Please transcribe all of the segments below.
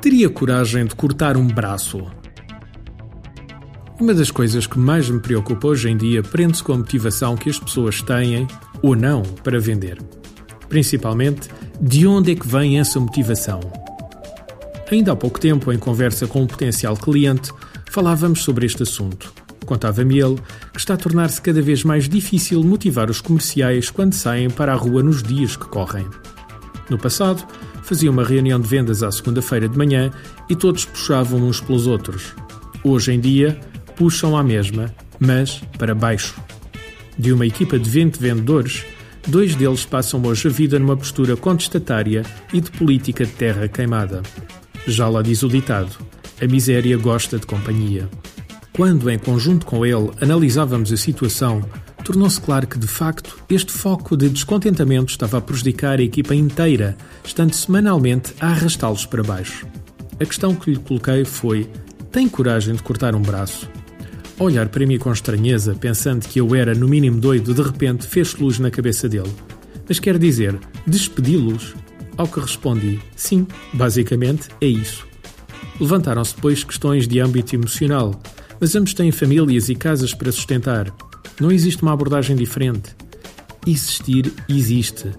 Teria coragem de cortar um braço? Uma das coisas que mais me preocupa hoje em dia prende-se com a motivação que as pessoas têm, ou não, para vender. Principalmente, de onde é que vem essa motivação? Ainda há pouco tempo, em conversa com um potencial cliente, falávamos sobre este assunto. Contava-me ele que está a tornar-se cada vez mais difícil motivar os comerciais quando saem para a rua nos dias que correm. No passado, fazia uma reunião de vendas à segunda-feira de manhã e todos puxavam uns pelos outros. Hoje em dia, puxam à mesma, mas para baixo. De uma equipa de 20 vendedores, dois deles passam hoje a vida numa postura contestatária e de política de terra queimada. Já lá diz o ditado: a miséria gosta de companhia. Quando, em conjunto com ele, analisávamos a situação, tornou-se claro que, de facto, este foco de descontentamento estava a prejudicar a equipa inteira, estando semanalmente a arrastá-los para baixo. A questão que lhe coloquei foi: tem coragem de cortar um braço? olhar para mim com estranheza, pensando que eu era no mínimo doido, de repente fez luz na cabeça dele. Mas quer dizer, despedi-los? Ao que respondi: sim, basicamente é isso. Levantaram-se depois questões de âmbito emocional, mas ambos têm famílias e casas para sustentar. Não existe uma abordagem diferente. Existir existe,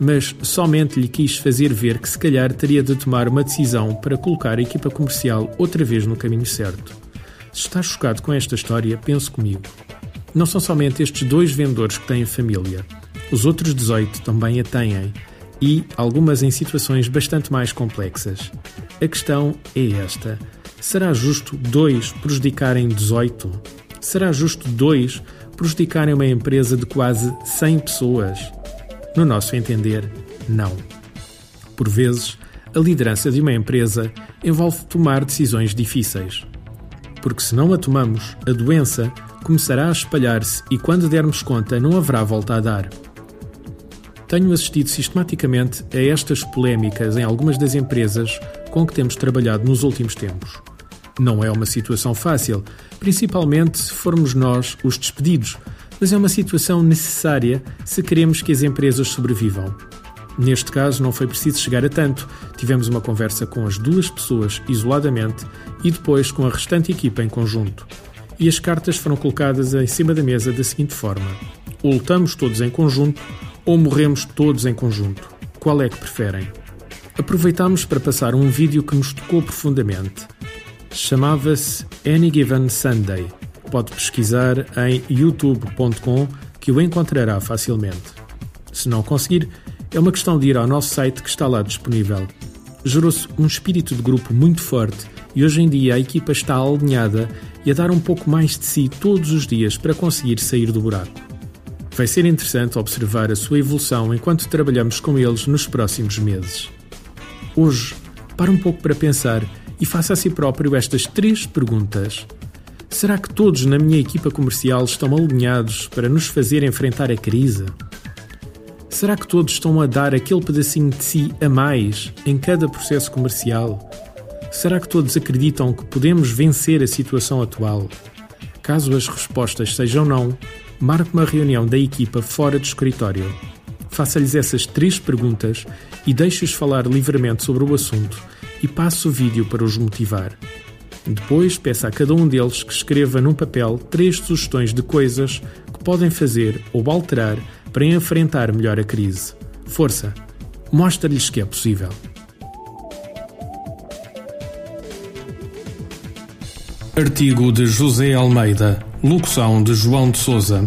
mas somente lhe quis fazer ver que se calhar teria de tomar uma decisão para colocar a equipa comercial outra vez no caminho certo. Se está chocado com esta história, pense comigo. Não são somente estes dois vendedores que têm família. Os outros 18 também a têm e algumas em situações bastante mais complexas. A questão é esta: será justo dois prejudicarem 18? Será justo dois prejudicarem uma empresa de quase 100 pessoas? No nosso entender, não. Por vezes, a liderança de uma empresa envolve tomar decisões difíceis. Porque se não a tomamos, a doença começará a espalhar-se e quando dermos conta não haverá volta a dar. Tenho assistido sistematicamente a estas polémicas em algumas das empresas com que temos trabalhado nos últimos tempos. Não é uma situação fácil, principalmente se formos nós os despedidos, mas é uma situação necessária se queremos que as empresas sobrevivam. Neste caso, não foi preciso chegar a tanto. Tivemos uma conversa com as duas pessoas isoladamente e depois com a restante equipa em conjunto. E as cartas foram colocadas em cima da mesa da seguinte forma: ou lutamos todos em conjunto ou morremos todos em conjunto. Qual é que preferem? Aproveitámos para passar um vídeo que nos tocou profundamente. Chamava-se Any Given Sunday. Pode pesquisar em youtube.com que o encontrará facilmente. Se não conseguir, é uma questão de ir ao nosso site que está lá disponível. Gerou-se um espírito de grupo muito forte e hoje em dia a equipa está alinhada e a dar um pouco mais de si todos os dias para conseguir sair do buraco. Vai ser interessante observar a sua evolução enquanto trabalhamos com eles nos próximos meses. Hoje, para um pouco para pensar e faça a si próprio estas três perguntas. Será que todos na minha equipa comercial estão alinhados para nos fazer enfrentar a crise? Será que todos estão a dar aquele pedacinho de si a mais em cada processo comercial? Será que todos acreditam que podemos vencer a situação atual? Caso as respostas sejam não, marque uma reunião da equipa fora do escritório. Faça-lhes essas três perguntas e deixe-os falar livremente sobre o assunto e passe o vídeo para os motivar. Depois, peça a cada um deles que escreva num papel três sugestões de coisas que podem fazer ou alterar para enfrentar melhor a crise. Força! Mostra-lhes que é possível. Artigo de José Almeida, locução de João de Souza,